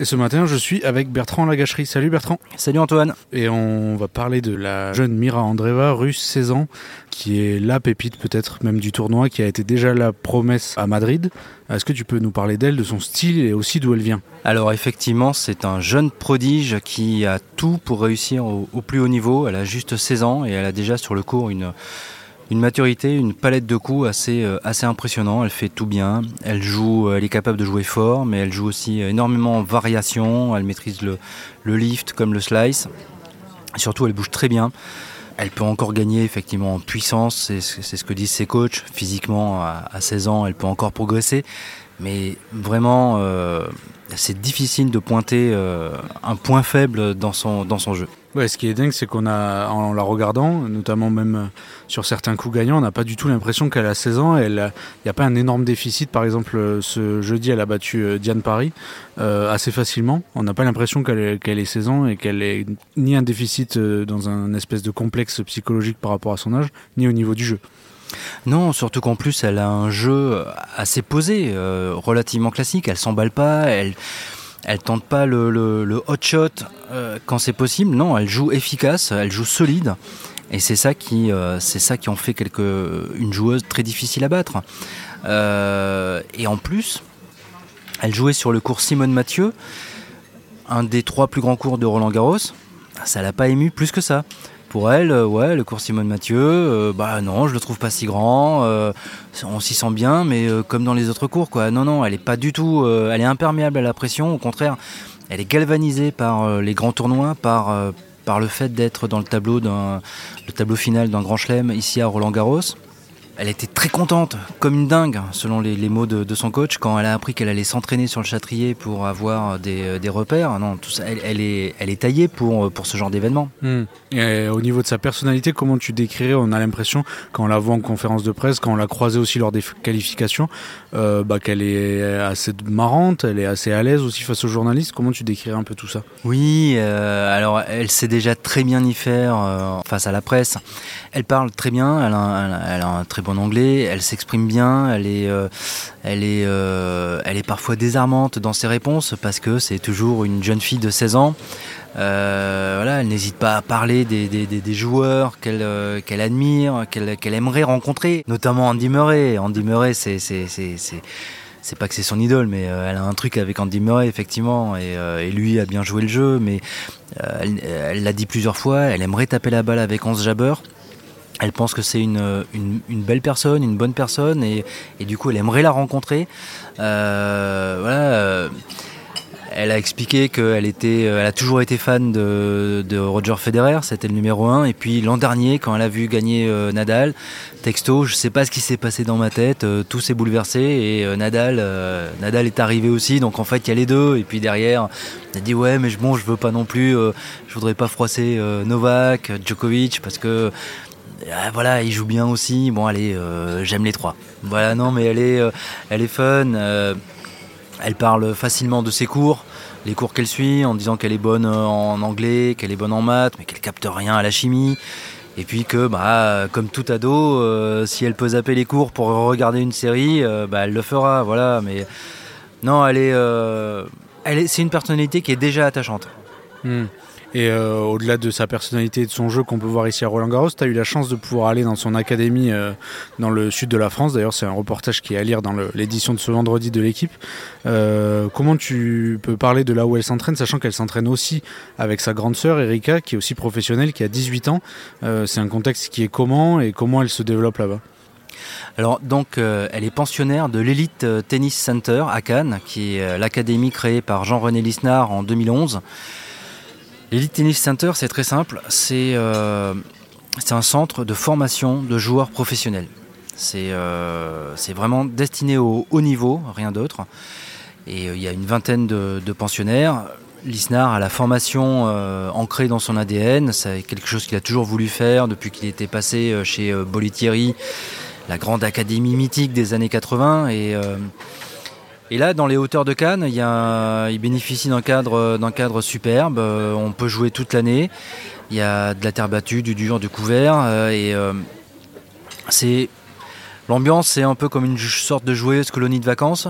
Et ce matin, je suis avec Bertrand Lagacherie. Salut Bertrand. Salut Antoine. Et on va parler de la jeune Mira Andreeva, russe 16 ans, qui est la pépite peut-être même du tournoi, qui a été déjà la promesse à Madrid. Est-ce que tu peux nous parler d'elle, de son style et aussi d'où elle vient? Alors effectivement, c'est un jeune prodige qui a tout pour réussir au, au plus haut niveau. Elle a juste 16 ans et elle a déjà sur le cours une une maturité, une palette de coups assez, euh, assez impressionnant. Elle fait tout bien. Elle joue, euh, elle est capable de jouer fort, mais elle joue aussi énormément en variation. Elle maîtrise le, le lift comme le slice. Surtout, elle bouge très bien. Elle peut encore gagner effectivement en puissance, c'est ce que disent ses coachs. Physiquement, à 16 ans, elle peut encore progresser. Mais vraiment, euh, c'est difficile de pointer euh, un point faible dans son, dans son jeu. Ouais, ce qui est dingue, c'est qu'on a, en la regardant, notamment même euh, sur certains coups gagnants, on n'a pas du tout l'impression qu'elle a 16 ans. Il n'y a pas un énorme déficit. Par exemple, euh, ce jeudi, elle a battu Diane Paris euh, assez facilement. On n'a pas l'impression qu'elle qu ait 16 ans et qu'elle ait ni un déficit dans un espèce de complexe psychologique par rapport à son âge, ni au niveau du jeu. Non, surtout qu'en plus, elle a un jeu assez posé, euh, relativement classique. Elle s'emballe pas, elle tente pas le, hot shot euh, quand c'est possible. Non, elle joue efficace, elle joue solide. Et c'est ça qui, euh, en fait une joueuse très difficile à battre. Euh, et en plus, elle jouait sur le cours Simone Mathieu, un des trois plus grands cours de Roland Garros. Ça l'a pas ému plus que ça pour elle, euh, ouais, le cours Simone Mathieu, euh, bah non, je le trouve pas si grand, euh, on s'y sent bien, mais comme dans les autres cours, quoi. Non, non, elle est pas du tout, elle est imperméable à la pression, au contraire, elle est galvanisée par les grands tournois, par, le fait d'être dans le tableau, le tableau final d'un grand chelem ici à Roland Garros. Elle était très contente, comme une dingue, selon les, les mots de, de, son coach, quand elle a appris qu'elle allait s'entraîner sur le Châtrier pour avoir des, des repères. Non, tout ça, elle, elle, est, elle est taillée pour, pour ce genre d'événement. Mmh. Et au niveau de sa personnalité, comment tu décrirais On a l'impression, quand on la voit en conférence de presse, quand on l'a croisée aussi lors des qualifications, euh, bah, qu'elle est assez marrante, elle est assez à l'aise aussi face aux journalistes. Comment tu décrirais un peu tout ça? Oui, euh, alors elle sait déjà très bien y faire euh, face à la presse. Elle parle très bien, elle a, elle a un très bon anglais, elle s'exprime bien, elle est, euh, elle, est, euh, elle est parfois désarmante dans ses réponses parce que c'est toujours une jeune fille de 16 ans. Euh, voilà, elle n'hésite pas à parler des, joueurs qu'elle qu admire, qu'elle qu aimerait rencontrer, notamment Andy Murray. Andy Murray, c'est pas que c'est son idole, mais elle a un truc avec Andy Murray, effectivement, et, lui a bien joué le jeu, mais elle l'a dit plusieurs fois, elle aimerait taper la balle avec Hans Jabber. Elle pense que c'est une, une, belle personne, une bonne personne, et, et, du coup, elle aimerait la rencontrer. voilà elle a expliqué qu'elle était, elle a toujours été fan de, Roger Federer, c'était le numéro 1. Et puis l'an dernier, quand elle a vu gagner euh, Nadal, texto, je sais pas ce qui s'est passé dans ma tête, euh, tout s'est bouleversé et euh, Nadal, Nadal est arrivé aussi. Donc en fait, il y a les deux. Et puis derrière, elle a dit ouais, mais bon, je veux pas non plus, je voudrais pas froisser Novak, Djokovic, parce que voilà, il joue bien aussi. Bon, allez, j'aime les trois. Voilà, non, mais elle est, elle est fun. Elle parle facilement de ses cours, les cours qu'elle suit, en disant qu'elle est bonne en anglais, qu'elle est bonne en maths, mais qu'elle capte rien à la chimie. Et puis que, bah, comme tout ado, euh, si elle peut zapper les cours pour regarder une série, euh, bah, elle le fera, voilà. Mais non, elle est, euh, elle est, c'est une personnalité qui est déjà attachante. Mmh. Et euh, au-delà de sa personnalité et de son jeu qu'on peut voir ici à Roland Garros, tu as eu la chance de pouvoir aller dans son académie euh, dans le sud de la France. D'ailleurs, c'est un reportage qui est à lire dans l'édition de ce vendredi de l'équipe. Euh, comment tu peux parler de là où elle s'entraîne, sachant qu'elle s'entraîne aussi avec sa grande sœur Erika, qui est aussi professionnelle, qui a 18 ans. C'est un contexte qui est comment et comment elle se développe là-bas? Alors donc elle est pensionnaire de l'Elite Tennis Center à Cannes, qui est l'académie créée par Jean-René Lisnard en 2011. L'Elite Tennis Center, c'est très simple. C'est euh, c'est un centre de formation de joueurs professionnels. C'est euh, vraiment destiné au haut niveau, rien d'autre. Et euh, il y a une vingtaine de, pensionnaires. L'ISNAR a la formation ancrée dans son ADN. C'est quelque chose qu'il a toujours voulu faire depuis qu'il était passé chez Bollettieri, la grande académie mythique des années 80. Et, et là, dans les hauteurs de Cannes, il, y a, il bénéficie d'un cadre, superbe. Euh, on peut jouer toute l'année. Il y a de la terre battue, du dur, du couvert. euh, et euh, c'est l'ambiance, c'est un peu comme une sorte de joyeuse colonie de vacances,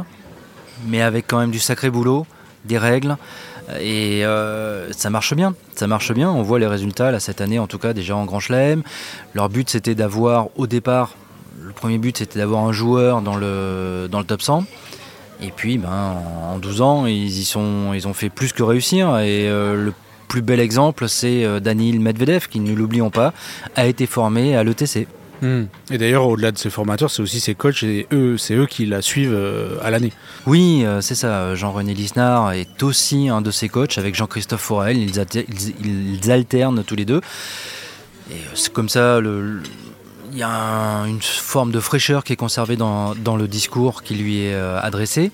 mais avec quand même du sacré boulot, des règles. Et ça marche bien, ça marche bien. On voit les résultats cette année, en tout cas déjà en Grand Chelem. Leur but c'était d'avoir au départ, le premier but c'était d'avoir un joueur dans le, dans le top 100. Et puis ben, en, en 12 ans, ils, y sont, ils ont fait plus que réussir. Et euh, le plus bel exemple, c'est euh, Danil Medvedev, qui ne l'oublions pas, a été formé à l'ETC. Hmm. Et d'ailleurs, au-delà de ses formateurs, c'est aussi ses coachs et eux, c'est eux qui la suivent euh, à l'année. Oui, euh, c'est ça. Jean-René Lisnard est aussi un de ses coachs avec Jean-Christophe Forel. Ils, ils- ils alternent tous les deux. Et c'est comme ça, le- y a un- une forme de fraîcheur qui est conservée dans, dans le discours qui lui est euh, adressé.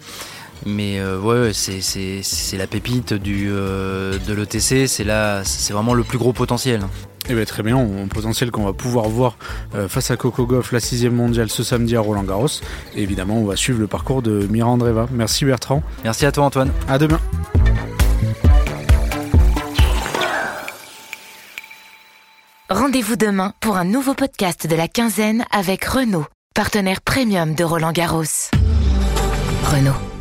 Mais euh, ouais, c'est- la pépite du, euh, de l'ETC. C'est vraiment le plus gros potentiel. Et bien très bien, on potentiel qu'on va pouvoir voir euh, face à Coco Goff la sixième mondiale ce samedi à Roland Garros. Et évidemment, on va suivre le parcours de Mira Andreva. Merci Bertrand. Merci à toi, Antoine. À demain. Rendez-vous demain pour un nouveau podcast de la quinzaine avec Renault, partenaire premium de Roland Garros. Renault.